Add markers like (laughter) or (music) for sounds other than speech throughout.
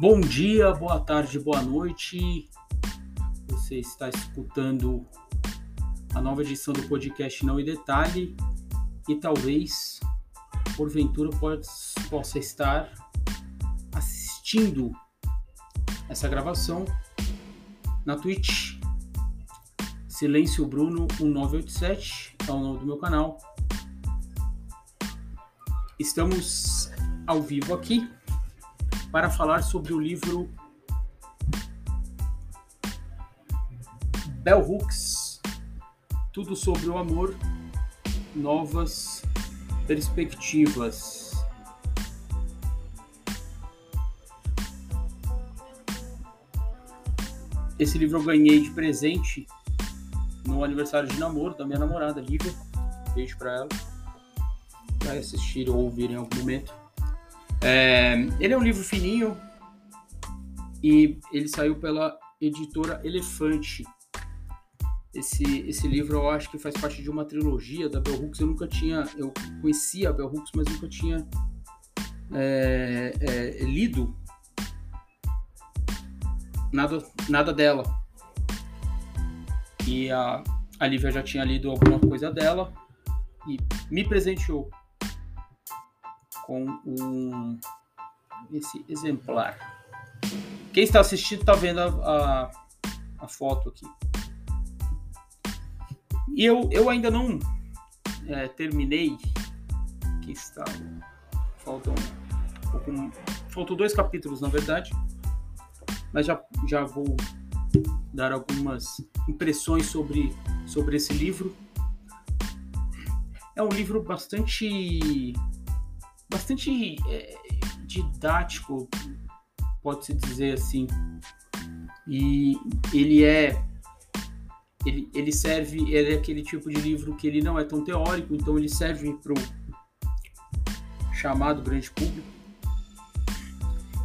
Bom dia, boa tarde, boa noite. Você está escutando a nova edição do podcast Não em Detalhe e talvez, porventura, possa estar assistindo essa gravação na Twitch. Silêncio Bruno 1987 é o nome do meu canal. Estamos ao vivo aqui para falar sobre o livro Bell Hooks, Tudo sobre o Amor, Novas Perspectivas. Esse livro eu ganhei de presente no aniversário de namoro da minha namorada, Lívia. Beijo para ela. Vai assistir ou ouvir em algum momento. É, ele é um livro fininho e ele saiu pela editora Elefante. Esse, esse livro eu acho que faz parte de uma trilogia da Bell Hooks. Eu nunca tinha, eu conhecia a Bell Hooks, mas nunca tinha é, é, lido nada, nada dela. E a, a Lívia já tinha lido alguma coisa dela e me presenteou com um, esse exemplar. Quem está assistindo está vendo a, a, a, foto aqui. E eu, eu ainda não é, terminei. Aqui está. Faltam, um, faltam dois capítulos, na verdade. Mas já, já vou dar algumas impressões sobre, sobre esse livro. É um livro bastante bastante é, didático, pode-se dizer assim. E ele é. Ele, ele serve, ele é aquele tipo de livro que ele não é tão teórico, então ele serve para o chamado grande público.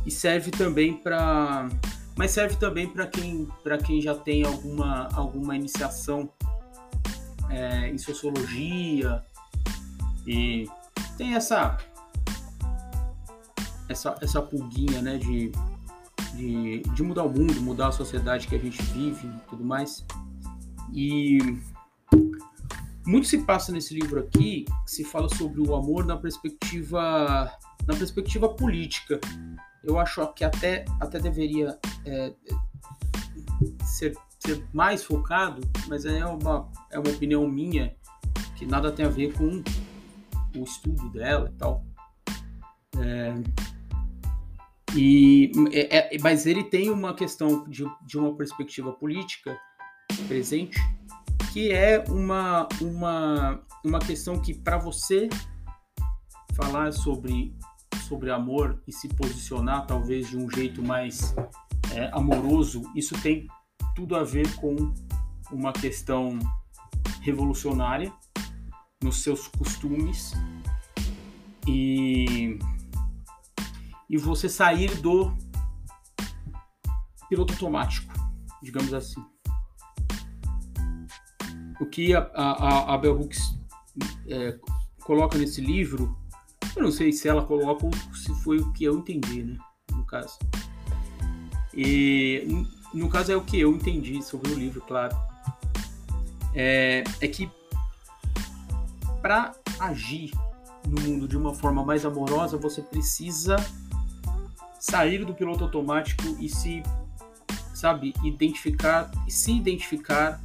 E serve também para. Mas serve também para quem, quem já tem alguma, alguma iniciação é, em sociologia e tem essa essa, essa pulguinha, né, de, de, de mudar o mundo, mudar a sociedade que a gente vive e tudo mais. E muito se passa nesse livro aqui, que se fala sobre o amor na perspectiva na perspectiva política. Eu acho que até, até deveria é, ser, ser mais focado, mas é uma, é uma opinião minha que nada tem a ver com o estudo dela e tal. É, e, é, é, mas ele tem uma questão de, de uma perspectiva política presente, que é uma, uma, uma questão que, para você falar sobre, sobre amor e se posicionar, talvez de um jeito mais é, amoroso, isso tem tudo a ver com uma questão revolucionária nos seus costumes. E e você sair do piloto automático, digamos assim. O que a, a, a Bell Hooks é, coloca nesse livro, eu não sei se ela coloca ou se foi o que eu entendi, né? No caso. E no caso é o que eu entendi sobre o livro, claro. É, é que para agir no mundo de uma forma mais amorosa, você precisa sair do piloto automático e se, sabe, identificar, se identificar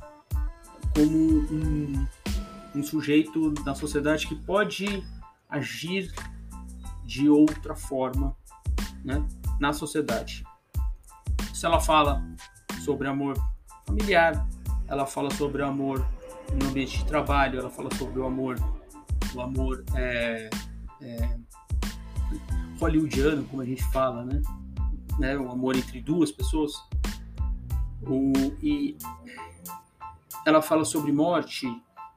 como um, um sujeito na sociedade que pode agir de outra forma né, na sociedade. Se ela fala sobre amor familiar, ela fala sobre amor no ambiente de trabalho, ela fala sobre o amor, o amor é, é, hollywoodiano, como a gente fala, né? né? O amor entre duas pessoas. O, e ela fala sobre morte,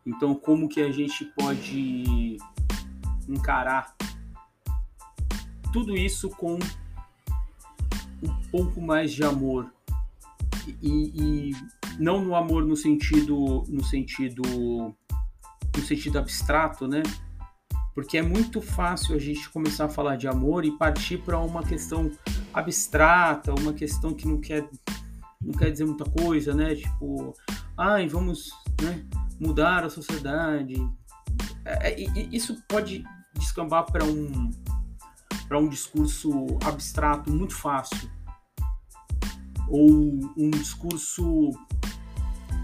então como que a gente pode encarar tudo isso com um pouco mais de amor e, e, não no amor no sentido no sentido no sentido abstrato, né? Porque é muito fácil a gente começar a falar de amor e partir para uma questão abstrata, uma questão que não quer, não quer dizer muita coisa, né? Tipo, ai, vamos né, mudar a sociedade. É, é isso pode descambar para um para um discurso abstrato muito fácil ou um discurso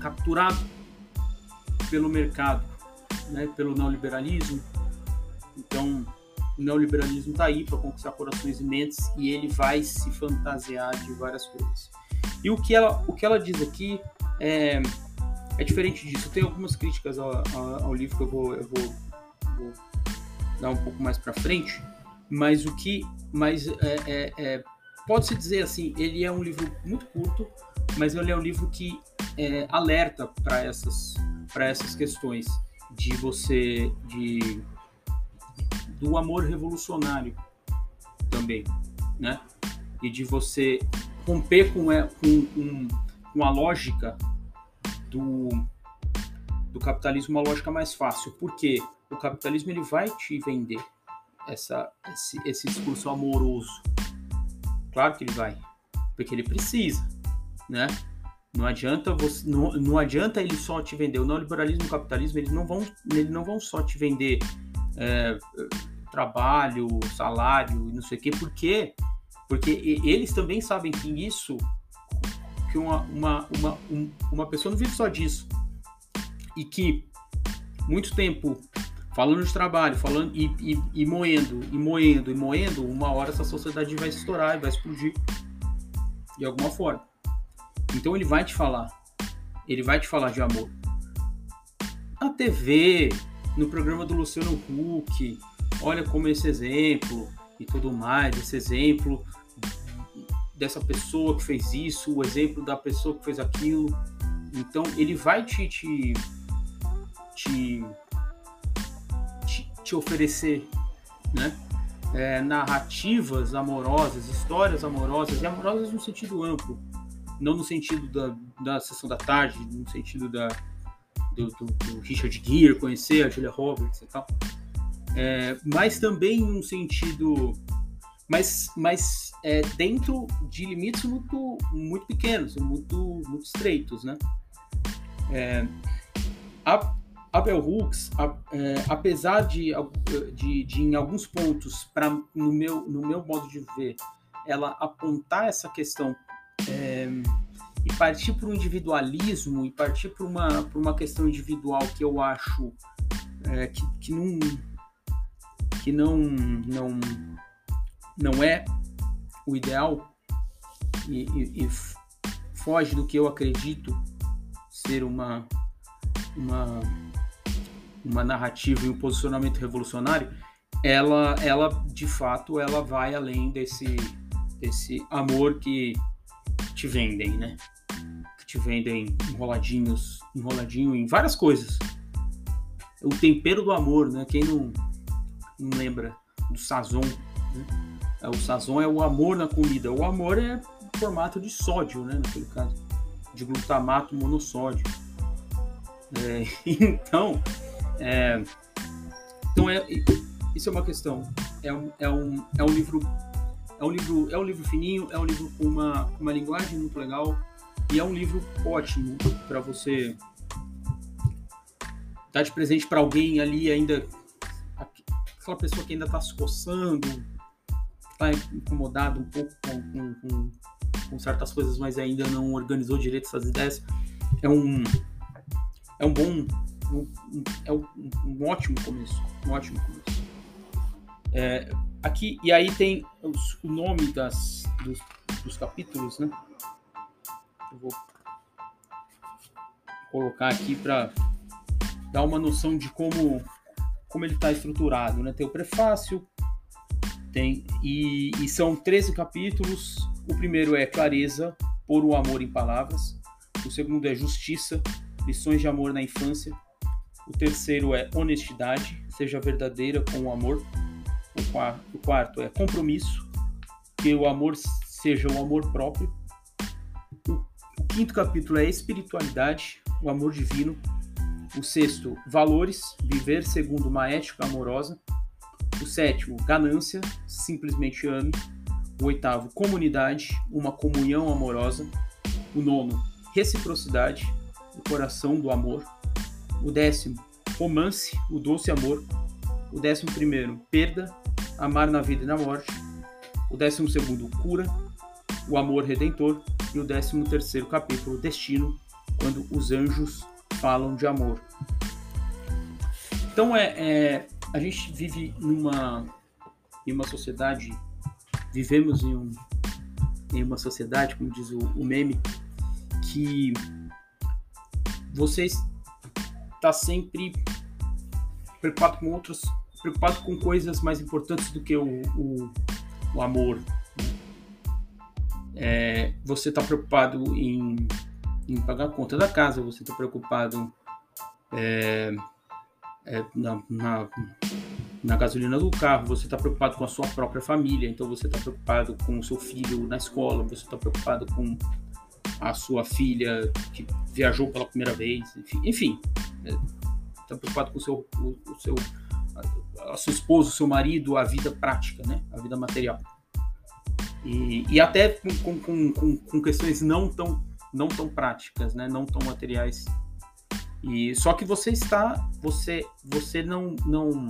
capturado pelo mercado, né, pelo neoliberalismo. Então, o neoliberalismo está aí para conquistar corações e mentes e ele vai se fantasiar de várias coisas. E o que ela, o que ela diz aqui é, é diferente disso. Tem algumas críticas ao, ao, livro que eu vou, eu vou, vou dar um pouco mais para frente, mas o que, mas é, é, é pode-se dizer assim, ele é um livro muito curto, mas ele é um livro que é, alerta para essas, para essas questões de você, de do amor revolucionário também, né? E de você romper com, é, com, com, com a lógica do, do capitalismo, uma lógica mais fácil. Porque o capitalismo ele vai te vender essa, esse, esse discurso amoroso. Claro que ele vai, porque ele precisa, né? Não adianta você, não, não adianta ele só te vender. O neoliberalismo e o capitalismo eles não vão, eles não vão só te vender é, trabalho, salário e não sei o quê, porque porque eles também sabem que isso que uma, uma, uma, uma pessoa não vive só disso e que muito tempo falando de trabalho, falando e, e, e, moendo, e moendo, e moendo, uma hora essa sociedade vai estourar e vai explodir de alguma forma. Então ele vai te falar, ele vai te falar de amor. Na TV, no programa do Luciano Huck, olha como esse exemplo e tudo mais, esse exemplo dessa pessoa que fez isso, o exemplo da pessoa que fez aquilo. Então ele vai te, te, te te oferecer, né? É, narrativas amorosas, histórias amorosas, e amorosas no sentido amplo, não no sentido da, da sessão da tarde, no sentido da, do, do, do Richard Gere, conhecer a Julia Roberts e tal, é, mas também no sentido, mas, mas é, dentro de limites muito, muito pequenos, muito, muito estreitos, né? É, a, a Bell Hooks, a, é, apesar de, de, de, em alguns pontos, pra, no, meu, no meu modo de ver, ela apontar essa questão é, e partir para o individualismo e partir para uma, uma questão individual que eu acho é, que, que, não, que não, não, não é o ideal e, e, e foge do que eu acredito ser uma, uma uma narrativa e um posicionamento revolucionário, ela, ela de fato, ela vai além desse, desse amor que te vendem, né? Te vendem enroladinhos, enroladinho em várias coisas. O tempero do amor, né? Quem não, não lembra do sazon, né? É, o sazon é o amor na comida. O amor é formato de sódio, né? Naquele caso, de glutamato monossódio. É, (laughs) então, é, então é, isso é uma questão. É um, é um, é um livro é um livro é um livro fininho, é um livro com uma, uma linguagem muito legal e é um livro ótimo para você dar de presente para alguém ali ainda aquela pessoa que ainda está se coçando, está incomodado um pouco com, com, com, certas coisas, mas ainda não organizou direito essas ideias. É um é um bom um, é um, um, ótimo começo. Um ótimo começo. É, aqui, e aí tem os, o nome das, dos, dos capítulos, né? Vou colocar aqui para dar uma noção de como, como ele está estruturado. Né? Tem o prefácio, tem e, e, são 13 capítulos. O primeiro é Clareza, por o amor em palavras. O segundo é Justiça, lições de amor na infância. O terceiro é honestidade, seja verdadeira com o amor. O quarto, o quarto é compromisso, que o amor seja o amor próprio. Quinto capítulo é espiritualidade, o amor divino. O sexto, valores, viver segundo uma ética amorosa. O sétimo, ganância, simplesmente ame. O oitavo, comunidade, uma comunhão amorosa. O nono, reciprocidade, o coração do amor. O décimo, romance, o doce amor. O décimo primeiro, perda, amar na vida e na morte. O décimo segundo, cura, o amor redentor. E o décimo terceiro capítulo, destino, quando os anjos falam de amor. Então é, é a gente vive numa em uma sociedade, vivemos em, um, em uma sociedade, como diz o, o meme, que você está sempre preocupado com outras, preocupado com coisas mais importantes do que o, o, o amor. É, você está preocupado em, em, pagar a conta da casa, você está preocupado é, é, na, na, na, gasolina do carro, você está preocupado com a sua própria família, então você está preocupado com o seu filho na escola, você está preocupado com a sua filha que viajou pela primeira vez, enfim, está é, preocupado com o seu, o, o seu a, a sua esposa, o seu marido, a vida prática, né? a vida material. E, e até com, com, com, com, questões não tão, não tão práticas, né? não tão materiais. E só que você está, você, você não, não,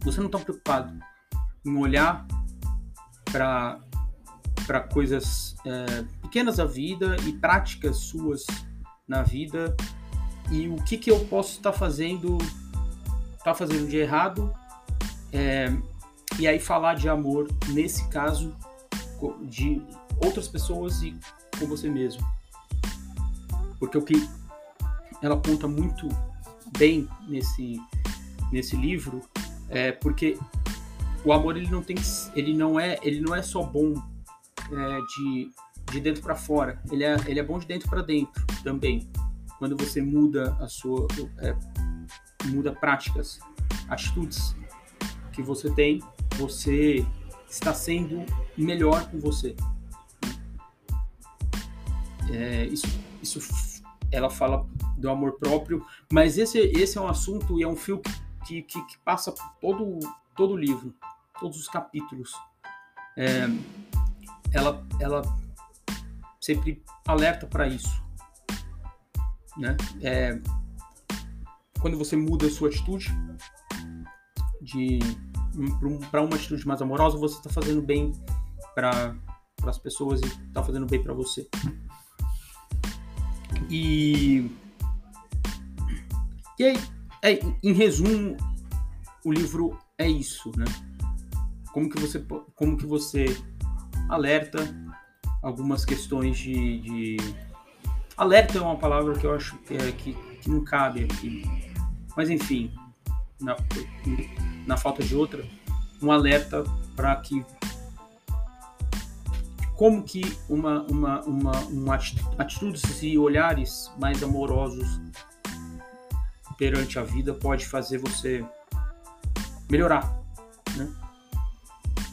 você não está preocupado em olhar para para coisas é, pequenas da vida e práticas suas na vida e o que, que eu posso estar tá fazendo tá fazendo de errado é, e aí falar de amor nesse caso de outras pessoas e com você mesmo porque o que ela conta muito bem nesse nesse livro é porque o amor ele não tem ele não é ele não é só bom é, de, de dentro para fora, ele é, ele é bom de dentro para dentro também. Quando você muda a sua é, muda práticas, atitudes que você tem, você está sendo melhor com você. É, isso, isso ela fala do amor próprio, mas esse, esse é um assunto e é um fio que, que, que passa todo todo o livro, todos os capítulos. É, ela, ela sempre alerta para isso. Né? É, quando você muda a sua atitude de para uma atitude mais amorosa, você está fazendo bem para as pessoas e está fazendo bem para você. E, e aí, é, em resumo, o livro é isso, né? Como que você, como que você alerta algumas questões de, de... Alerta é uma palavra que eu acho que, é, que, que não cabe aqui. Mas enfim, na falta de outra, um alerta para que como que uma, uma, uma, uma atitudes e olhares mais amorosos perante a vida pode fazer você melhorar, né?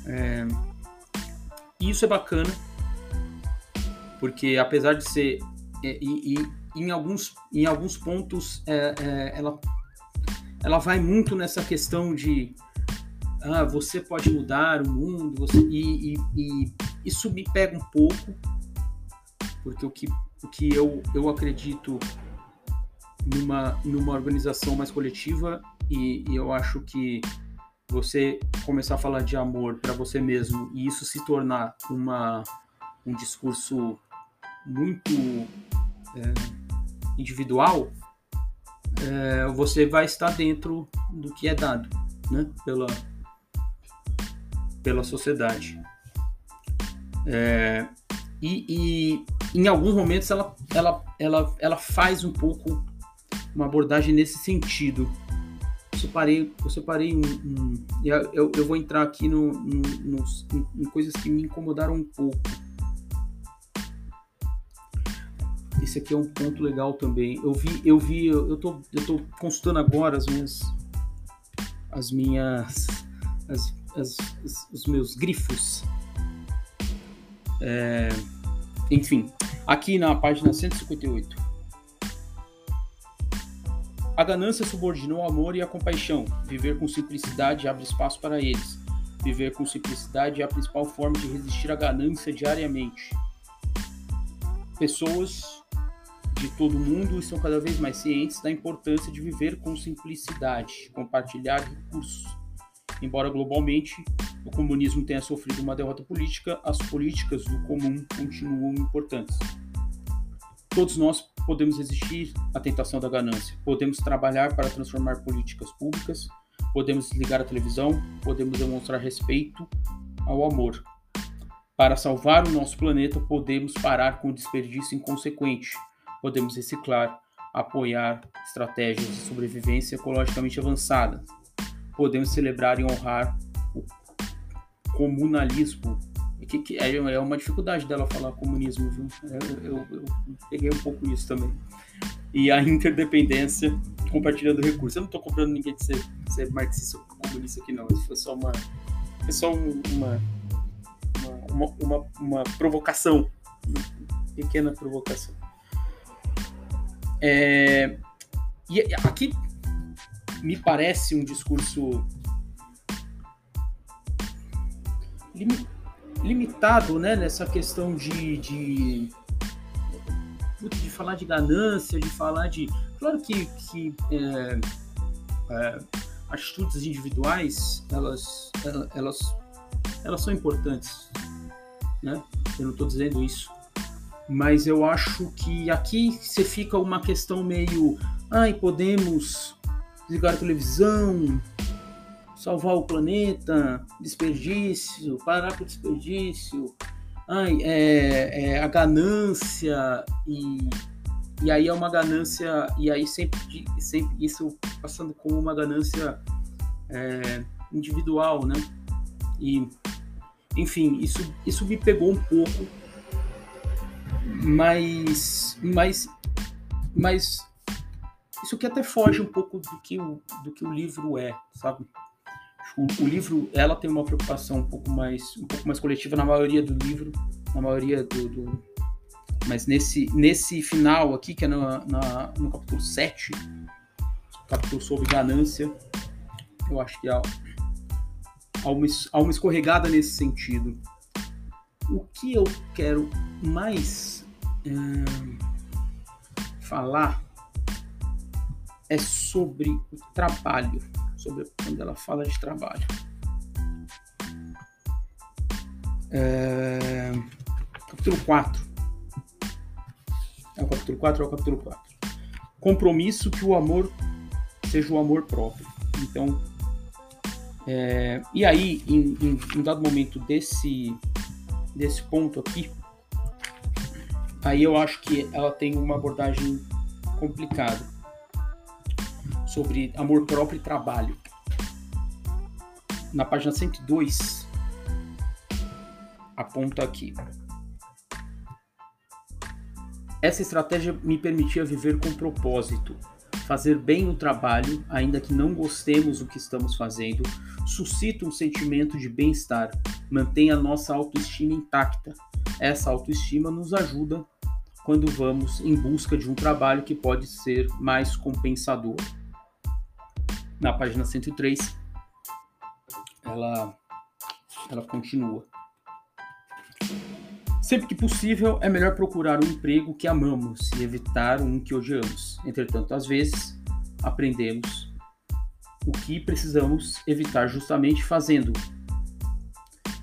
É, isso é bacana, porque apesar de ser. É, e, e, em, alguns, em alguns pontos é, é, ela, ela vai muito nessa questão de ah, você pode mudar o mundo, você, e, e, e, isso me pega um pouco, porque o que, o que eu, eu acredito numa, numa organização mais coletiva, e, e eu acho que você começar a falar de amor para você mesmo e isso se tornar uma, um discurso muito é, individual, é, você vai estar dentro do que é dado né, pela, pela sociedade. É, e, e, em alguns momentos ela, ela, ela, ela faz um pouco uma abordagem nesse sentido separei, eu separei um, um eu, eu vou entrar aqui no, no, nos, em coisas que me incomodaram um pouco. Esse aqui é um ponto legal também. Eu vi, eu vi, eu tô, eu tô consultando agora as minhas, as minhas, as, as, as os meus grifos. É, enfim, aqui na página 158. A ganância subordinou o amor e a compaixão. Viver com simplicidade abre espaço para eles. Viver com simplicidade é a principal forma de resistir à ganância diariamente. Pessoas de todo mundo estão cada vez mais cientes da importância de viver com simplicidade, compartilhar recursos. Embora globalmente o comunismo tenha sofrido uma derrota política, as políticas do comum continuam importantes. Todos nós podemos resistir à tentação da ganância, podemos trabalhar para transformar políticas públicas, podemos desligar a televisão, podemos demonstrar respeito ao amor. Para salvar o nosso planeta, podemos parar com o desperdício inconsequente, podemos reciclar, apoiar estratégias de sobrevivência ecologicamente avançadas, podemos celebrar e honrar o comunalismo. Que, que é, é uma dificuldade dela falar comunismo, viu? Eu, eu, eu peguei um pouco isso também. E a interdependência compartilhando recursos. Eu não estou comprando ninguém de ser, ser marxista ou comunista aqui, não. Isso foi só uma, foi só uma, uma, uma, uma provocação. Uma pequena provocação. É, e aqui me parece um discurso limitado né, nessa questão de, de, de falar de ganância, de falar de. Claro que, que é, é, atitudes individuais elas, elas, elas são importantes. Né? Eu não estou dizendo isso mas eu acho que aqui você fica uma questão meio, ai, podemos desligar a televisão, salvar o planeta, desperdício, parar com o desperdício, ai, é, é, a ganância e, e aí é uma ganância e aí sempre, sempre isso passando como uma ganância é, individual, né? E enfim, isso, isso me pegou um pouco mas, mas, mas isso aqui até foge um pouco do que o, do que o livro é, sabe? O, o, livro, ela tem uma preocupação um pouco mais, um pouco mais coletiva na maioria do livro, na maioria do, do mas nesse, nesse final aqui, que é no, na, no capítulo 7, capítulo sobre ganância, eu acho que há, há, uma, há uma escorregada nesse sentido. O que eu quero mais falar é sobre o trabalho, sobre quando ela fala de trabalho. É, capítulo 4. É o capítulo 4 é o capítulo 4. Compromisso que o amor seja o amor próprio. Então, é, e aí, em, em, em dado momento desse, desse ponto aqui, aí eu acho que ela tem uma abordagem complicada sobre amor próprio e trabalho. Na página 102, aponta aqui. Essa estratégia me permitia viver com propósito, fazer bem o trabalho, ainda que não gostemos do que estamos fazendo, suscita um sentimento de bem-estar, mantém a nossa autoestima intacta, essa autoestima nos ajuda quando vamos em busca de um trabalho que pode ser mais compensador. Na página 103, ela, ela continua. Sempre que possível, é melhor procurar um emprego que amamos e evitar um que odiamos. Entretanto, às vezes, aprendemos o que precisamos evitar justamente fazendo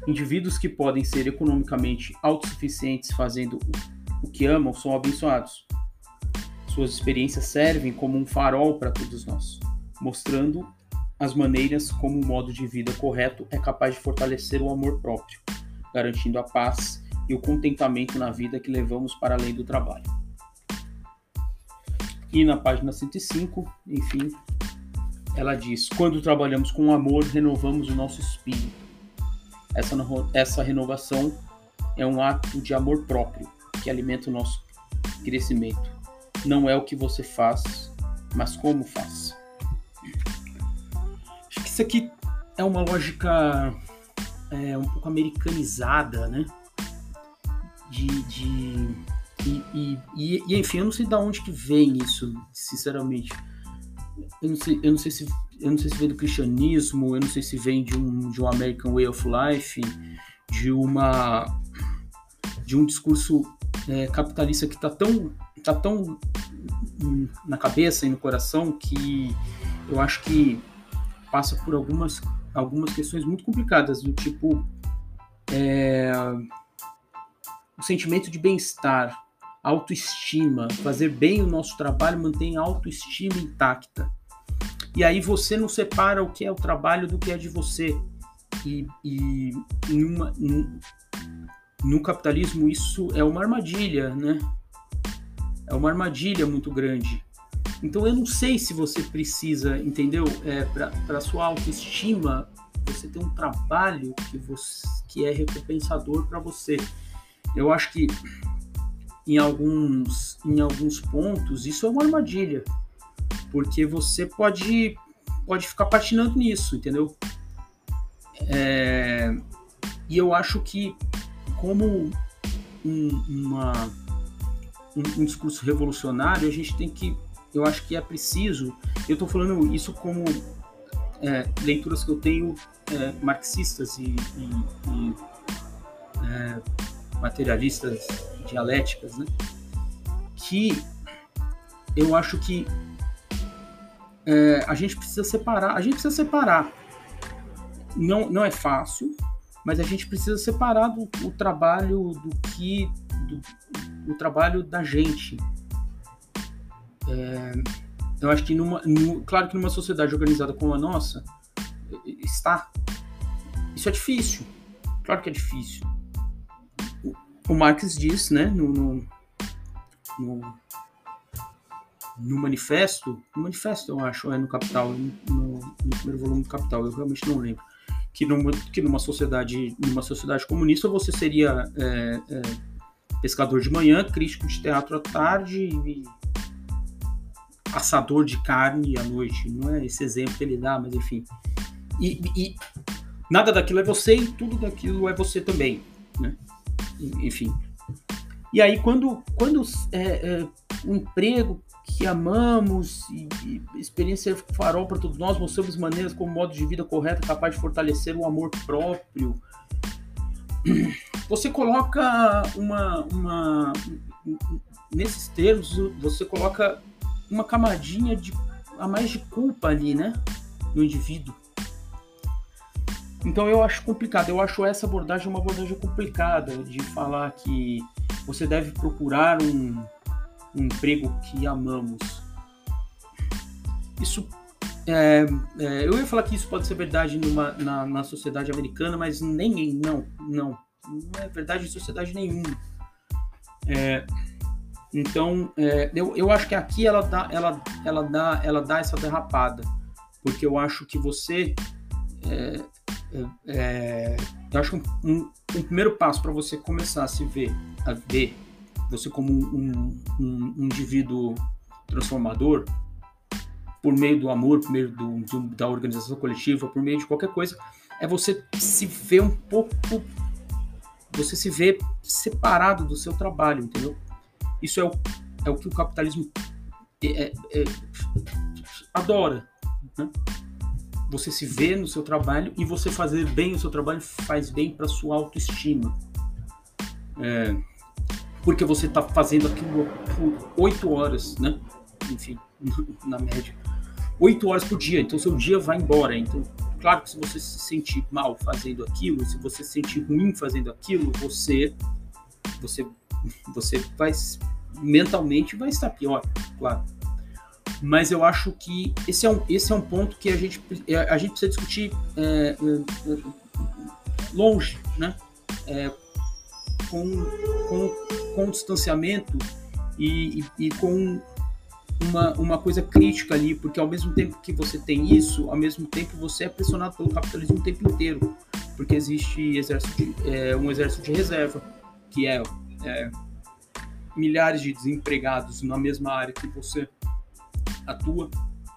Indivíduos que podem ser economicamente autossuficientes fazendo o que amam são abençoados. Suas experiências servem como um farol para todos nós, mostrando as maneiras como o modo de vida correto é capaz de fortalecer o amor próprio, garantindo a paz e o contentamento na vida que levamos para além do trabalho. E na página 105, enfim, ela diz: Quando trabalhamos com amor, renovamos o nosso espírito essa, essa renovação é um ato de amor próprio que alimenta o nosso crescimento. Não é o que você faz, mas como faz. Acho que isso aqui é uma lógica é, um pouco americanizada, né? De, de e, e, e, enfim, eu não sei de onde que vem isso, sinceramente. eu não sei, eu não sei se eu não sei se vem do cristianismo, eu não sei se vem de um, de um American Way of Life, de uma de um discurso é, capitalista que está tão tá tão na cabeça e no coração que eu acho que passa por algumas algumas questões muito complicadas do tipo é, o sentimento de bem-estar, autoestima, fazer bem o nosso trabalho mantém a autoestima intacta. E aí você não separa o que é o trabalho do que é de você. E, e num, no capitalismo isso é uma armadilha, né? É uma armadilha muito grande. Então eu não sei se você precisa, entendeu? É, para sua autoestima, você ter um trabalho que, você, que é recompensador para você. Eu acho que em alguns, em alguns pontos isso é uma armadilha, porque você pode, pode ficar patinando nisso, entendeu? É, e eu acho que como um, uma, um, um, discurso revolucionário, a gente tem que, eu acho que é preciso, eu estou falando isso como é, leituras que eu tenho é, marxistas e, e, e é, materialistas dialéticas, né? que eu acho que é, a gente precisa separar, a gente precisa separar. Não, não é fácil, mas a gente precisa separar do, o trabalho do que do, o trabalho da gente. É, eu acho que numa, no, claro que numa sociedade organizada como a nossa está, isso é difícil. Claro que é difícil o Marx diz, né, no, no, no, no, manifesto, no manifesto eu acho, é no Capital, no, no, primeiro volume do Capital, eu realmente não lembro, que numa, que numa sociedade, numa sociedade comunista você seria é, é, pescador de manhã, crítico de teatro à tarde e assador de carne à noite, não é esse exemplo que ele dá, mas enfim. E, e nada daquilo é você e tudo daquilo é você também, né? enfim. E aí, quando, quando é, é, um emprego que amamos e, e experiência farol para todos nós, mostramos maneiras como modo de vida correto capaz de fortalecer o amor próprio. Você coloca uma, uma nesses termos, você coloca uma camadinha de a mais de culpa ali, né, no indivíduo. Então eu acho complicado, eu acho essa abordagem uma abordagem complicada de falar que você deve procurar um, um emprego que amamos. Isso é, é, eu ia falar que isso pode ser verdade numa, na, na sociedade americana, mas nem não, não, não é verdade em sociedade nenhuma. É, então, é, eu, eu acho que aqui ela dá, ela, ela dá, ela dá essa derrapada, porque eu acho que você é, é, eu acho que um, um primeiro passo para você começar a se ver, a ver você como um, um, um indivíduo transformador, por meio do amor, por meio do, do, da organização coletiva, por meio de qualquer coisa, é você se ver um pouco, você se ver separado do seu trabalho, entendeu? Isso é o, é o que o capitalismo é, é, é adora, né? você se vê no seu trabalho e você fazer bem o seu trabalho faz bem para sua autoestima. É, porque você está fazendo aquilo por oito horas, né? Enfim, (laughs) na média. Oito horas por dia, então seu dia vai embora. Então, claro que se você se sentir mal fazendo aquilo, se você se sentir ruim fazendo aquilo, você você (laughs) você vai mentalmente vai estar pior, claro mas eu acho que esse é um, esse é um ponto que a gente, é, a gente precisa discutir é, é, longe, né? É, com, com, com distanciamento e, e, e, com uma, uma coisa crítica ali, porque ao mesmo tempo que você tem isso, ao mesmo tempo você é pressionado pelo capitalismo o tempo inteiro, porque existe exército de, é, um exército de reserva, que é, é milhares de desempregados na mesma área que você atua.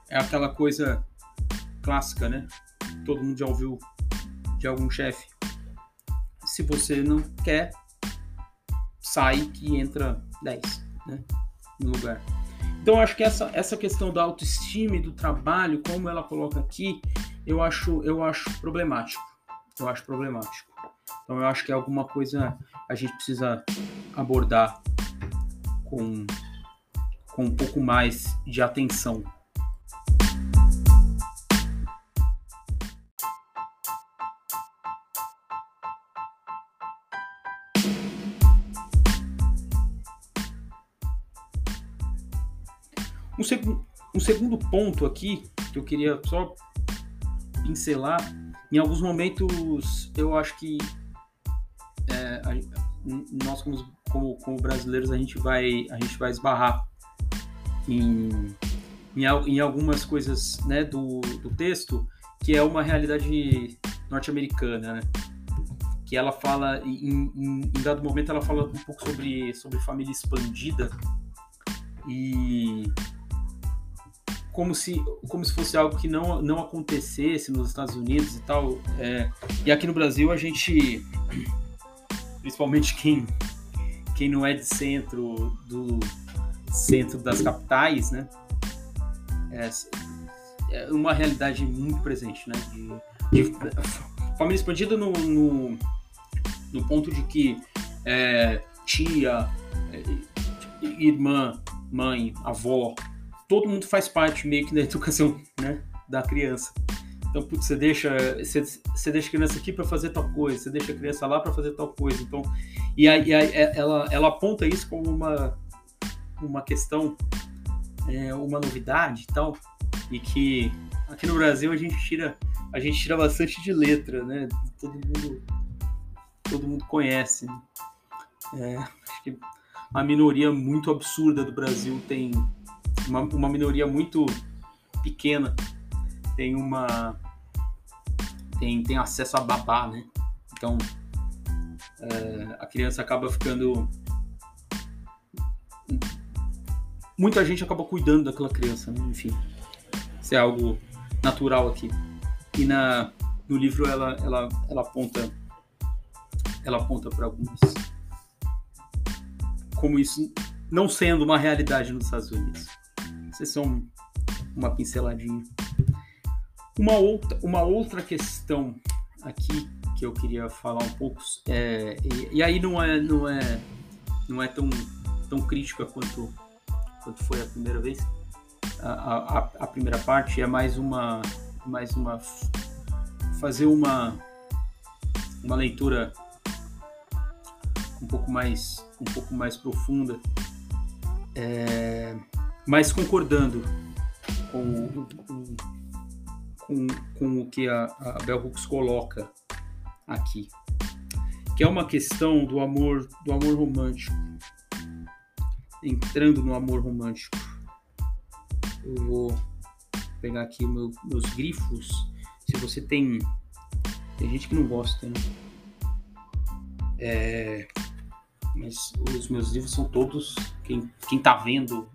É aquela coisa clássica, né? Todo mundo já ouviu de algum chefe. Se você não quer, sai que entra 10 né? no lugar. Então acho que essa, essa questão da autoestima e do trabalho, como ela coloca aqui, eu acho, eu acho problemático. Eu acho problemático. Então eu acho que é alguma coisa a gente precisa abordar com, com um pouco mais de atenção. Um, seg um segundo ponto aqui que eu queria só pincelar, em alguns momentos eu acho que é, a, nós como, como, como, brasileiros a gente vai a gente vai esbarrar em, em, em algumas coisas né, do, do texto que é uma realidade norte-americana, né? que ela fala em, em, em, dado momento ela fala um pouco sobre sobre família expandida e como se, como se fosse algo que não, não acontecesse nos Estados Unidos e tal. É, e aqui no Brasil a gente, (clears throat) principalmente quem, quem não é de centro do centro das capitais, né? É, é uma realidade muito presente, né? De, de família expandida no, no, no, ponto de que é, tia, é, irmã, mãe, avó, todo mundo faz parte meio que da educação né, da criança. Então, putz, você deixa, você, você deixa a criança aqui para fazer tal coisa, você deixa a criança lá para fazer tal coisa. Então, e aí, é, ela, ela aponta isso como uma, uma questão, é, uma novidade e tal, e que aqui no Brasil a gente tira, a gente tira bastante de letra, né? Todo mundo, todo mundo conhece. Né? É, acho que a minoria muito absurda do Brasil tem uma, uma minoria muito pequena tem uma tem, tem acesso a babá, né? Então é, a criança acaba ficando muita gente acaba cuidando daquela criança, né? enfim, isso é algo natural aqui. E na no livro ela ela ela aponta ela aponta para alguns como isso não sendo uma realidade nos Estados Unidos. Vocês são uma pinceladinha. Uma outra, uma outra questão aqui que eu queria falar um pouco, é, e, e, aí não é, não é, não é tão, tão crítica quanto, quanto foi a primeira vez. A, a, a primeira parte é mais uma, mais uma fazer uma, uma leitura um pouco mais, um pouco mais profunda. É, mas concordando com, com, com o que a, a Bell Hooks coloca aqui, que é uma questão do amor, do amor romântico, entrando no amor romântico. Eu vou pegar aqui meu, meus grifos. Se você tem, tem gente que não gosta, né? É, mas os meus livros são todos quem, quem tá vendo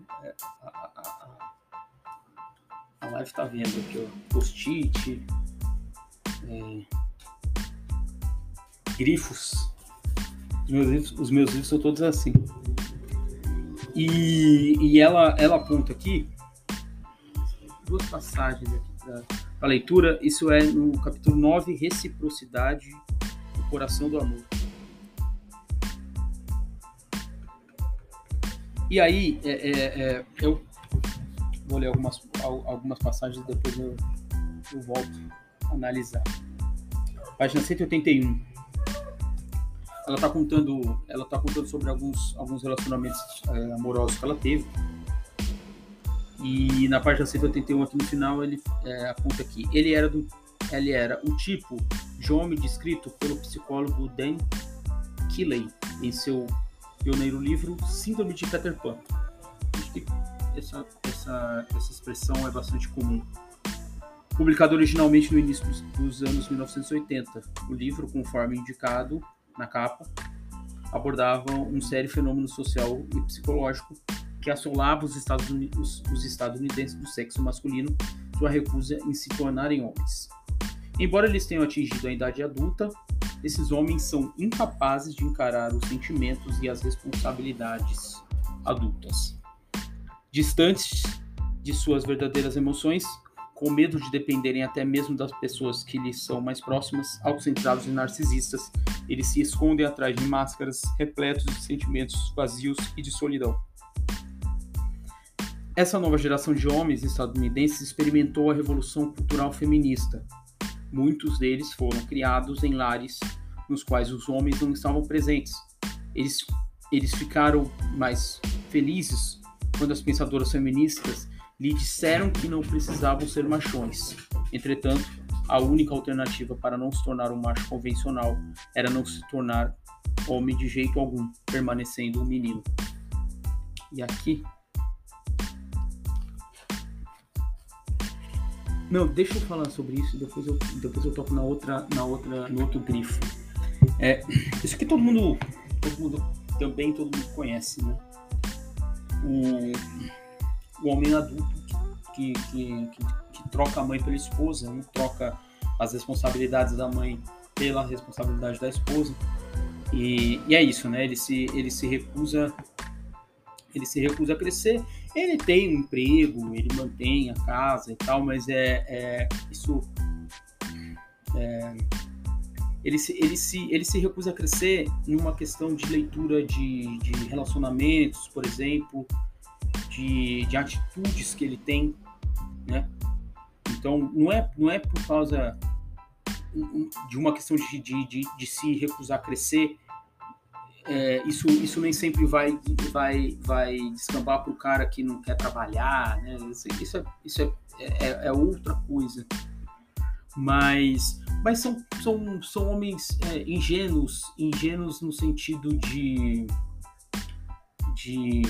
a live tá vendo aqui, ó. Post-it. É, grifos. Os meus, livros, os meus livros são todos assim. E, e ela, ela aponta aqui duas passagens aqui para leitura. Isso é no capítulo 9, Reciprocidade, o coração do amor. E aí, é, é, é, eu vou ler algumas, algumas passagens depois eu, eu volto a analisar. Página 181. Ela está contando, ela tá contando sobre alguns, alguns relacionamentos é, amorosos que ela teve. E na página 181 aqui no final ele é, aponta aqui, ele era do ele era o tipo de homem descrito pelo psicólogo Dan Keeley em seu pioneiro livro Síndrome de Peter Pan. Acho que essa, essa, essa expressão é bastante comum. Publicado originalmente no início dos, dos anos 1980, o livro, conforme indicado na capa, abordava um sério fenômeno social e psicológico que assolava os, Estados Unidos, os estadunidenses do sexo masculino, sua recusa em se tornarem homens. Embora eles tenham atingido a idade adulta, esses homens são incapazes de encarar os sentimentos e as responsabilidades adultas distantes de suas verdadeiras emoções, com medo de dependerem até mesmo das pessoas que lhes são mais próximas, autocentrados e narcisistas, eles se escondem atrás de máscaras repletos de sentimentos vazios e de solidão. Essa nova geração de homens estadunidenses experimentou a revolução cultural feminista. Muitos deles foram criados em lares nos quais os homens não estavam presentes. Eles, eles ficaram mais felizes quando as pensadoras feministas lhe disseram que não precisavam ser machões. Entretanto, a única alternativa para não se tornar um macho convencional era não se tornar homem de jeito algum, permanecendo um menino. E aqui. Não, deixa eu falar sobre isso, depois eu, depois eu toco na outra, na outra, no outro grifo. É, isso que todo mundo, todo mundo também todo mundo conhece, né? O, o homem adulto que, que, que, que troca a mãe pela esposa, né? troca as responsabilidades da mãe pela responsabilidade da esposa. E, e, é isso, né? Ele se, ele se recusa ele se recusa a crescer. Ele tem um emprego, ele mantém a casa e tal, mas é, é isso é, ele se, ele, se, ele se recusa a crescer numa questão de leitura de, de relacionamentos, por exemplo, de, de atitudes que ele tem, né? Então, não é, não é por causa de uma questão de, de, de, de se recusar a crescer, é, isso, isso nem sempre vai, vai, vai descambar para o cara que não quer trabalhar, né? Isso, isso, é, isso é, é, é outra coisa mas, mas são, são, são homens é, ingênuos, ingênuos no sentido de, de,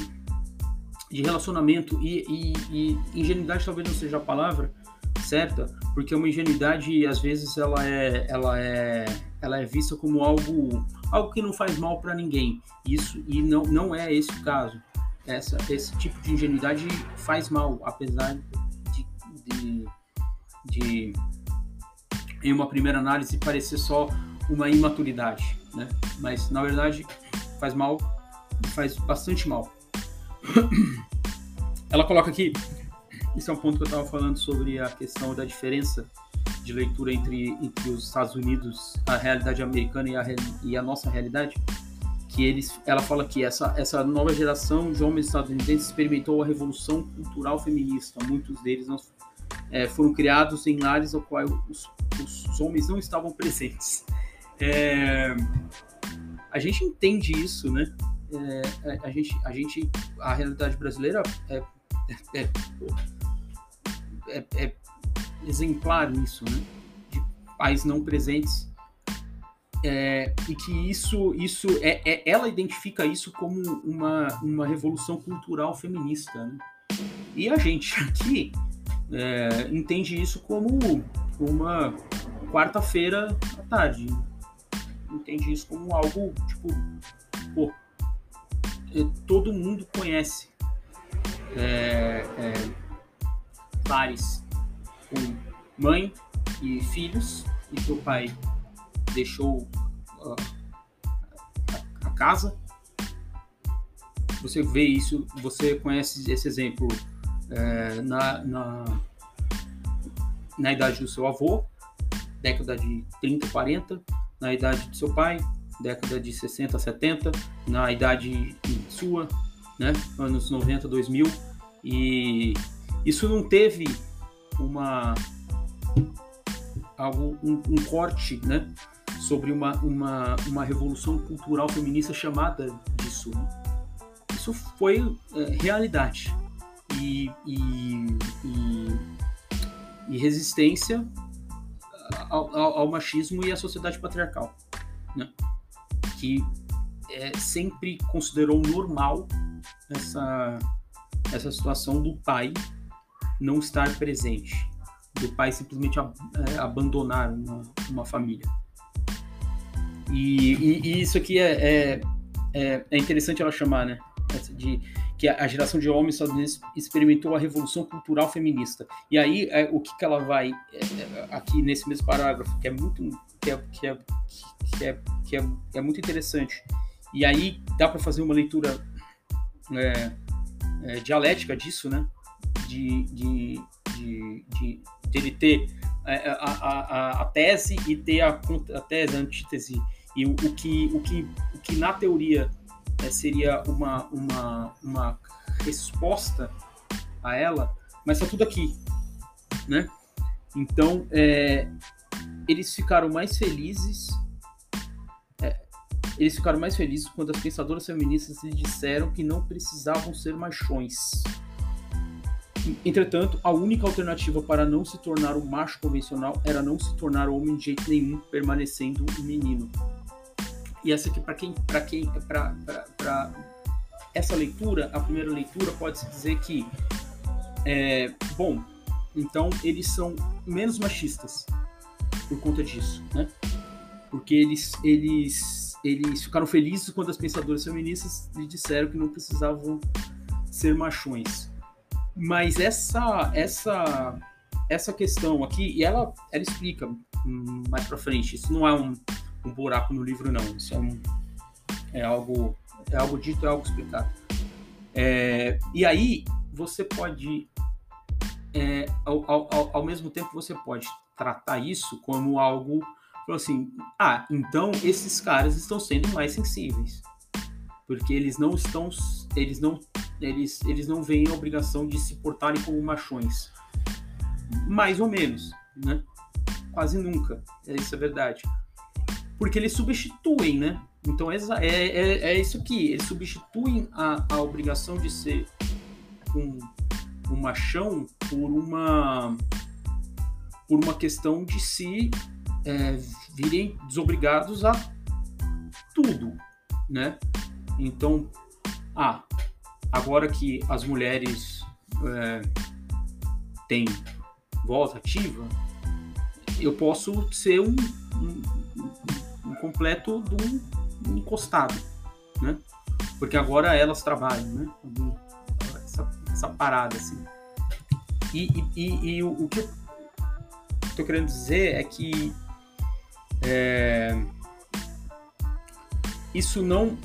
de relacionamento e, e, e, ingenuidade talvez não seja a palavra certa, porque uma ingenuidade às vezes ela é, ela é, ela é vista como algo, algo que não faz mal para ninguém. Isso e não, não é esse o caso. Essa, esse tipo de ingenuidade faz mal, apesar de, de, de em uma primeira análise parecer só uma imaturidade, né? Mas na verdade faz mal, faz bastante mal. Ela coloca aqui, isso é um ponto que eu estava falando sobre a questão da diferença de leitura entre, entre os Estados Unidos, a realidade americana e a, e a nossa realidade, que eles, ela fala que essa, essa nova geração de homens estadunidenses experimentou a revolução cultural feminista. Muitos deles não, é, foram criados em lares ao qual os, os homens não estavam presentes. É, a gente entende isso, né? É, a, gente, a gente, a realidade brasileira é, é, é, é exemplar nisso, né? De pais não presentes é, e que isso, isso é, é, ela identifica isso como uma, uma revolução cultural feminista. Né? E a gente aqui é, entende isso como uma quarta-feira à tarde. Entende isso como algo, tipo, pô, é, todo mundo conhece é, é, com mãe e filhos, e seu pai deixou uh, a, casa. Você vê isso, você conhece esse exemplo é, na, na, na idade do seu avô, década de 30, 40, na idade do seu pai, década de 60, 70, na idade sua, né, anos 90, 2000, e isso não teve uma algo um, um corte, né, sobre uma, uma, uma revolução cultural feminista chamada disso. Né? Isso foi é, realidade e, e, e, e resistência ao, ao, ao, machismo e à sociedade patriarcal, né? que é, sempre considerou normal essa, essa situação do pai não estar presente, do pai simplesmente ab, é, abandonar uma, uma família. E, e, e, isso aqui é, é, é, é interessante ela chamar, né? De, que a geração de homens estadunidenses experimentou a revolução cultural feminista. E aí, é, o que, que ela vai, é, é, aqui nesse mesmo parágrafo, que é muito, que é, que é, que é, que é, é muito interessante. E aí, dá para fazer uma leitura dialética disso, né? De, de, de, de, ele ter é, a, a, a, tese e ter a, a tese, a antítese. E o, o, que, o, que, o que na teoria é, seria uma, uma, uma resposta a ela, mas está tudo aqui, né? Então, é, eles ficaram mais felizes. É, eles ficaram mais felizes quando as pensadoras feministas lhe disseram que não precisavam ser machões. Entretanto, a única alternativa para não se tornar um macho convencional era não se tornar homem de jeito nenhum, permanecendo um menino. E essa aqui, para quem, para quem, para essa leitura, a primeira leitura pode se dizer que, é, bom, então eles são menos machistas por conta disso, né? Porque eles, eles, eles ficaram felizes quando as pensadoras feministas lhe disseram que não precisavam ser machões. Mas essa essa essa questão aqui, e ela, ela explica mais para frente, isso não é um, um buraco no livro não, isso é, um, é algo é algo dito, é algo explicado. É, e aí você pode é, ao, ao, ao mesmo tempo você pode tratar isso como algo assim, ah, então esses caras estão sendo mais sensíveis porque eles não estão eles não eles, eles não veem a obrigação de se portarem como machões. Mais ou menos né? Quase nunca isso é verdade. Porque eles substituem né? Então é, é, é isso aqui eles substituem a, a obrigação de ser um, um machão por uma por uma questão de se é, virem desobrigados a tudo, né? Então, ah, agora que as mulheres é, têm voz ativa, eu posso ser um, um, um completo do um encostado, né? Porque agora elas trabalham, né? Essa, essa parada assim. E, e, e, e o, o, que eu estou querendo dizer é que é, isso não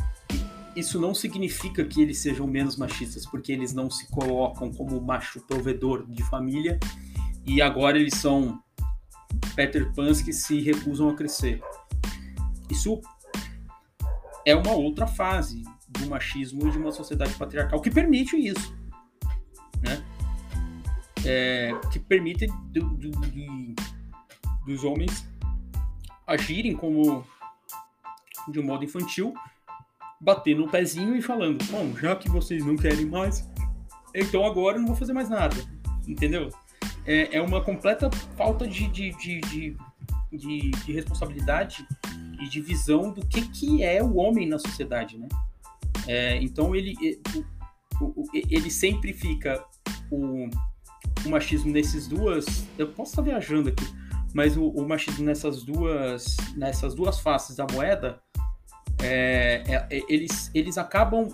isso não significa que eles sejam menos machistas, porque eles não se colocam como macho provedor de família e agora eles são Peter Pans que se recusam a crescer. Isso é uma outra fase do machismo e de uma sociedade patriarcal que permite isso, né? É, que permite do, do, do, dos homens agirem como de um modo infantil bater no pezinho e falando, bom, já que vocês não querem mais, então agora eu não vou fazer mais nada, entendeu? É, é uma completa falta de, de, de, de, de, de responsabilidade e de visão do que, que é o homem na sociedade, né? É, então ele, ele sempre fica o, o, machismo nesses duas. Eu posso estar viajando aqui, mas o, o machismo nessas duas nessas duas faces da moeda é, é, é, eles, eles acabam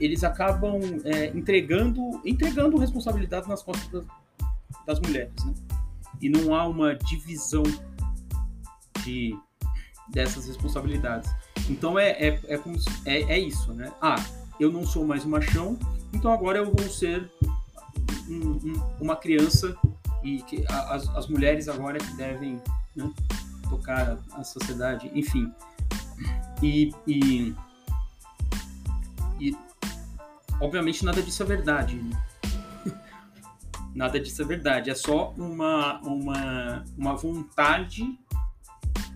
eles acabam é, entregando entregando responsabilidade nas costas das, das mulheres né? e não há uma divisão de dessas responsabilidades. Então é é, é, se, é, é isso né? Ah eu não sou mais machão então agora eu vou ser um, um, uma criança e que as, as mulheres agora que devem né, tocar a, a sociedade enfim e, e, e obviamente nada disso é verdade. Né? (laughs) nada disso é verdade. É só uma, uma, uma vontade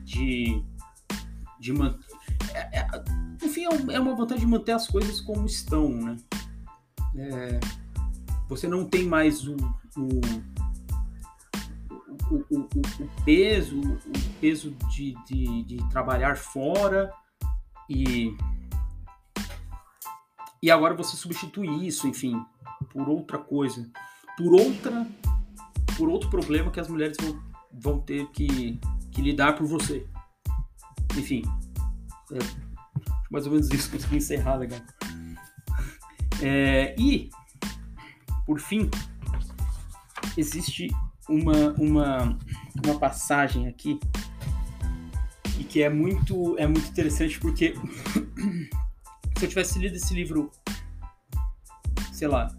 de, de manter. É, é, enfim, é, é uma vontade de manter as coisas como estão, né? É, você não tem mais o, o, o, o, o peso, o peso de, de, de trabalhar fora e, e agora você substitui isso, enfim, por outra coisa, por outra, por outro problema que as mulheres vão, vão ter que, que lidar por você. Enfim, é mais ou menos isso, consegui encerrar legal. É, e, por fim, existe uma, uma, uma passagem aqui e que é muito, é muito interessante porque (coughs) se eu tivesse lido esse livro, sei lá,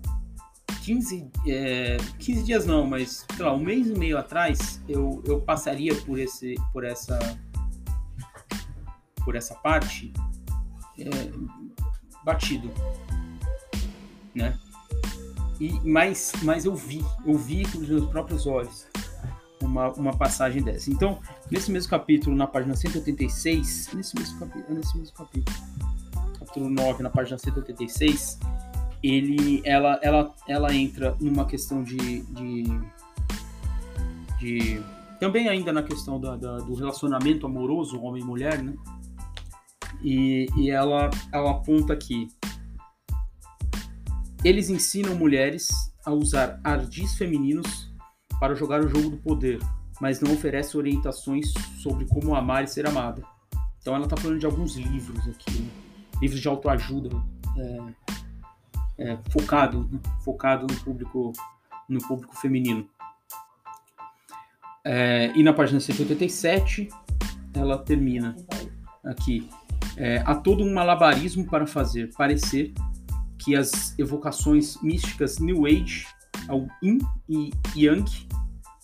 15, é, 15 dias não, mas sei lá, um mês e meio atrás eu, eu passaria por, esse, por, essa, por essa parte é, batido, né? E, mas, mas eu vi, eu vi com os meus próprios olhos uma, uma passagem dessa. Então, nesse mesmo capítulo, na página 186, nesse mesmo capítulo, nesse mesmo capítulo, capítulo 9, na página 186, ele, ela, ela, ela entra numa questão de, de, de também ainda na questão da, da, do relacionamento amoroso homem e mulher, né? E, e ela, ela aponta que eles ensinam mulheres a usar ardis femininos para jogar o jogo do poder, mas não oferece orientações sobre como amar e ser amada. Então ela está falando de alguns livros aqui, né? livros de autoajuda. É, é, focado, né? focado no público, no público feminino. É, e na página 187, ela termina aqui. É, há todo um malabarismo para fazer parecer que as evocações místicas New Age, ao Yin e Yang,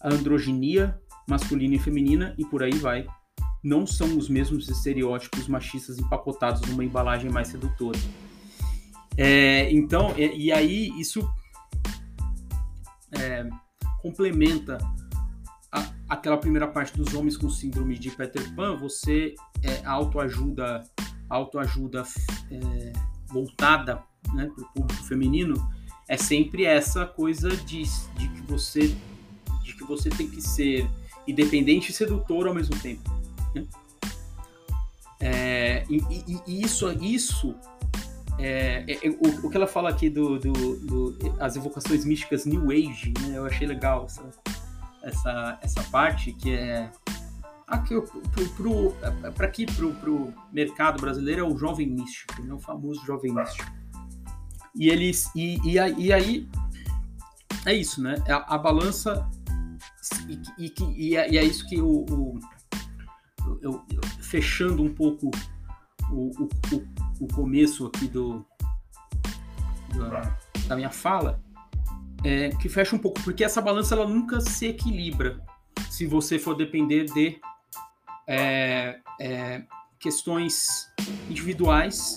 a androginia masculina e feminina e por aí vai, não são os mesmos estereótipos machistas empacotados numa embalagem mais sedutora. É, então, e, e, aí isso é, complementa a, aquela primeira parte dos homens com síndrome de Peter Pan, você é, autoajuda, autoajuda é, voltada né, para o público feminino, é sempre essa coisa de, de, que você de que você tem que ser independente e sedutor ao mesmo tempo. Né? É, e, e, e, isso, isso é, é, é, o, o, que ela fala aqui do, do, do, as evocações místicas New Age, né? Eu achei legal essa, essa, essa parte que é aqui para aqui pro, pro mercado brasileiro é o jovem místico, né? O famoso jovem místico. E eles e, e, e aí é isso, né? A, a balança e, e, e, é, e, é, isso que o, o eu, fechando um pouco o, o, o começo aqui do, do, da minha fala, é, que fecha um pouco, porque essa balança ela nunca se equilibra se você for depender de é, é, questões individuais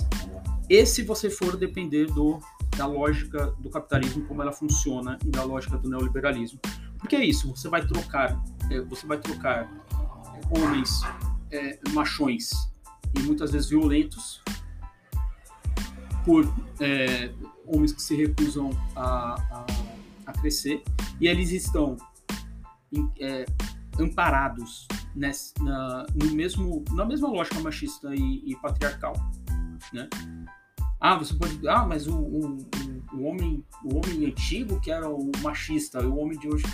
e se você for depender do, da lógica do capitalismo, como ela funciona, e da lógica do neoliberalismo. Porque é isso, você vai trocar, é, você vai trocar homens é, machões e muitas vezes violentos por é, homens que se recusam a, a, a, crescer e eles estão é, amparados nessa, na, no mesmo, na mesma lógica machista e, e, patriarcal, né? Ah, você pode, ah, mas o, o, o, homem, o homem antigo que era o machista, o homem de hoje,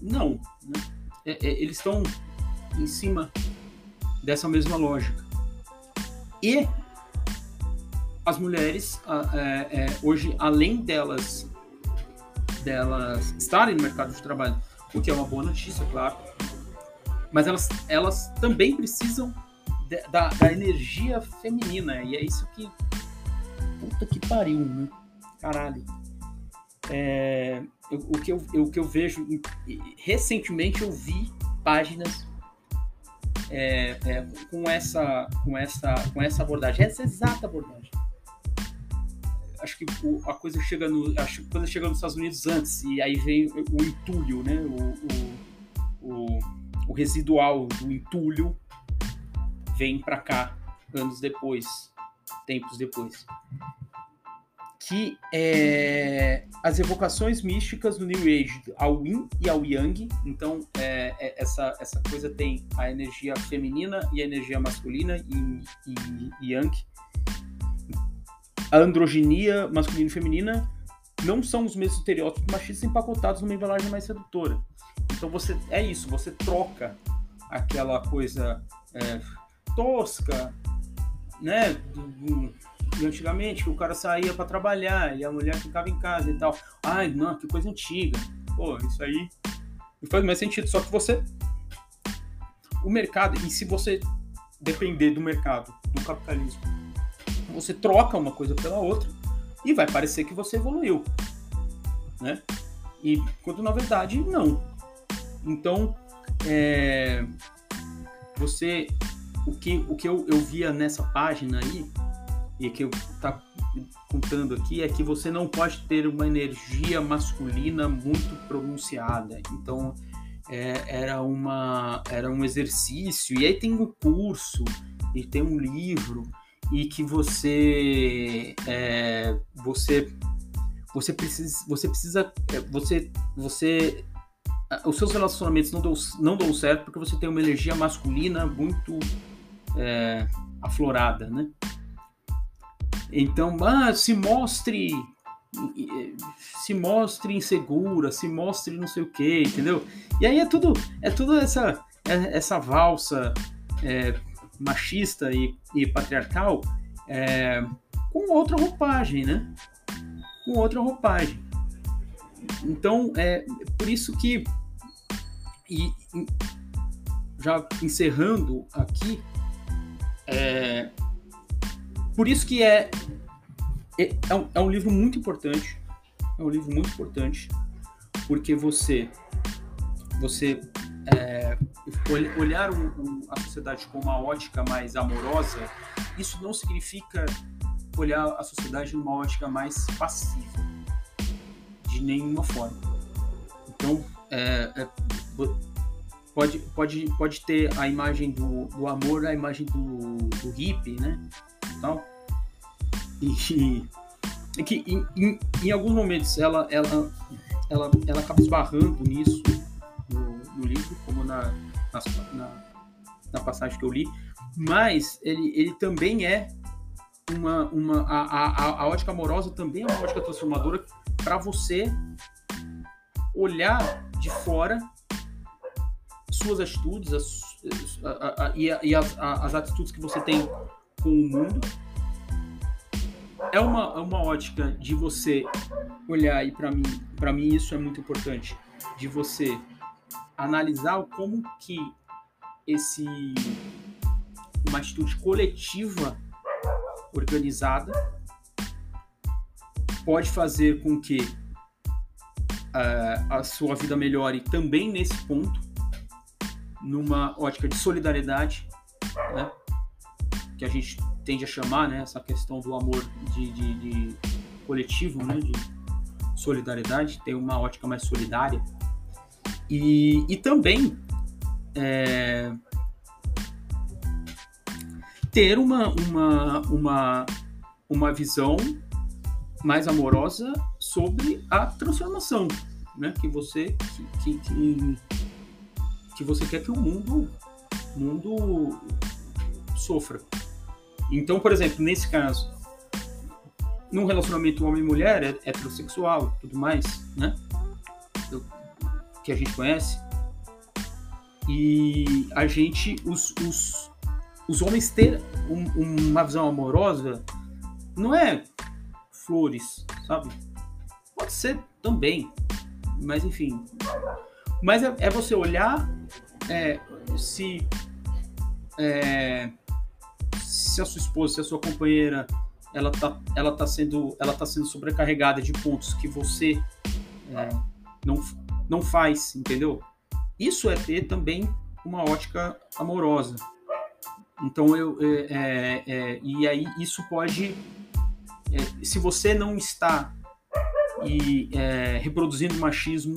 não, né? É, é, eles estão em cima dessa mesma lógica. E as mulheres é, é, hoje, além delas, delas estarem no mercado de trabalho, o que é uma boa notícia, claro, mas elas, elas também precisam da, da, energia feminina, e é isso que. Puta que pariu, né? Caralho. É, o, que eu, o que eu vejo. Recentemente eu vi páginas é, é, com, essa, com, essa, com essa abordagem, essa exata abordagem acho que a coisa chega no, acho que coisa chega nos Estados Unidos antes e aí vem o entulho, né? O, o, o, o residual do entulho vem para cá anos depois, tempos depois. Que é as evocações místicas do New Age ao Yin e ao Yang. Então, é, é, essa, essa coisa tem a energia feminina e a energia masculina, Yin e Yang a androginia masculina e feminina não são os mesmos estereótipos machistas empacotados numa embalagem mais sedutora. Então você é isso, você troca aquela coisa é, tosca, né? Do, do, antigamente que o cara saía para trabalhar e a mulher ficava em casa e tal. Ai, não, que coisa antiga. Pô, isso aí não faz mais sentido. Só que você, o mercado e se você depender do mercado, do capitalismo você troca uma coisa pela outra e vai parecer que você evoluiu. né? E quando na verdade não. Então, é, você, o que, o que eu, eu via nessa página aí e que eu tá contando aqui é que você não pode ter uma energia masculina muito pronunciada. Então, é, era uma era um exercício e aí tem um curso e tem um livro e que você é, você você precisa você precisa é, você você os seus relacionamentos não dão, não dão certo porque você tem uma energia masculina muito é, aflorada, né? Então, ah, se mostre se mostre insegura, se mostre não sei o que, entendeu? E aí é tudo é tudo essa é, essa valsa é, machista e, e patriarcal é, com outra roupagem, né? Com outra roupagem. Então, é por isso que, e, já encerrando aqui, é, por isso que é, é, é, um, é um livro muito importante, é um livro muito importante, porque você, você é, olhar a sociedade com uma ótica mais amorosa, isso não significa olhar a sociedade numa ótica mais passiva, de nenhuma forma. Então, é, é, pode, pode, pode ter a imagem do, do amor, a imagem do, do hippie, né? E, e que em, em, em, alguns momentos ela, ela, ela, ela acaba esbarrando nisso no, no livro, como na, na, na, passagem que eu li, mas ele, ele também é uma, uma a, a, a ótica amorosa também é uma ótica transformadora para você olhar de fora suas atitudes as, a, a, e, e as, as, atitudes que você tem com o mundo. É uma, é uma ótica de você olhar, e para mim, para mim isso é muito importante, de você analisar como que esse uma atitude coletiva organizada pode fazer com que uh, a sua vida melhore também nesse ponto, numa ótica de solidariedade, né? que a gente tende a chamar, né? essa questão do amor de, de, de coletivo, né? de solidariedade, tem uma ótica mais solidária. E, e também é, ter uma, uma, uma, uma visão mais amorosa sobre a transformação, né? Que você que, que, que você quer que o mundo mundo sofra. Então, por exemplo, nesse caso, num relacionamento homem-mulher é heterossexual, tudo mais, né? Que a gente conhece. E a gente, os, os, os homens ter um, uma visão amorosa não é flores, sabe? Pode ser também, mas enfim. Mas é, é você olhar é, se é, se a sua esposa, se a sua companheira, ela tá, ela tá sendo, ela tá sendo sobrecarregada de pontos que você é, não, não faz, entendeu? Isso é ter também uma ótica amorosa. Então eu é, é, é e aí isso pode se você não está e reproduzindo machismo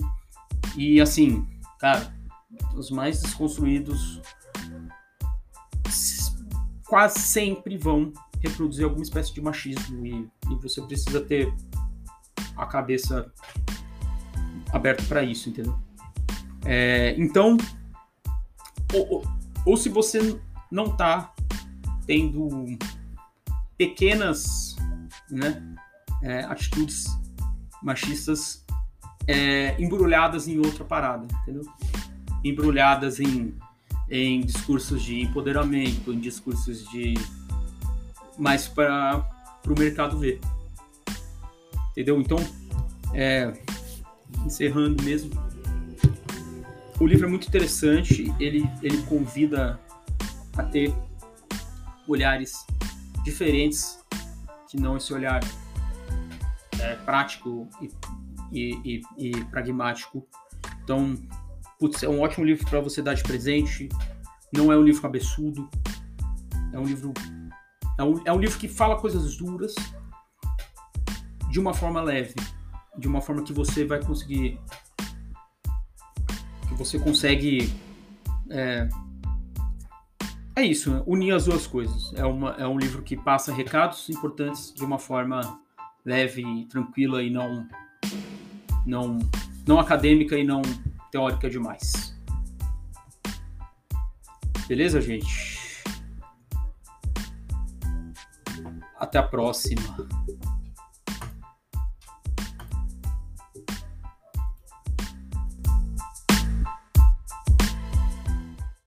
e assim, cara, os mais desconstruídos quase sempre vão reproduzir alguma espécie de machismo e, e você precisa ter a cabeça aberta para isso, entendeu? É, então, ou, ou, ou se você não está tendo pequenas né, é, atitudes machistas é, embrulhadas em outra parada, entendeu? Embrulhadas em, em discursos de empoderamento, em discursos de mais para o mercado ver, entendeu? Então, é, encerrando mesmo, o livro é muito interessante, ele, ele convida a ter olhares diferentes, que não esse olhar é, prático e e, e, e pragmático. Então, putz, é um ótimo livro para você dar de presente. Não é um livro cabeçudo. É um livro. É um, é um livro que fala coisas duras de uma forma leve. De uma forma que você vai conseguir. Que você consegue. É, é isso, né? unir as duas coisas. É, uma, é um livro que passa recados importantes de uma forma leve, tranquila e não, não, não acadêmica e não teórica demais. Beleza, gente? Até a próxima.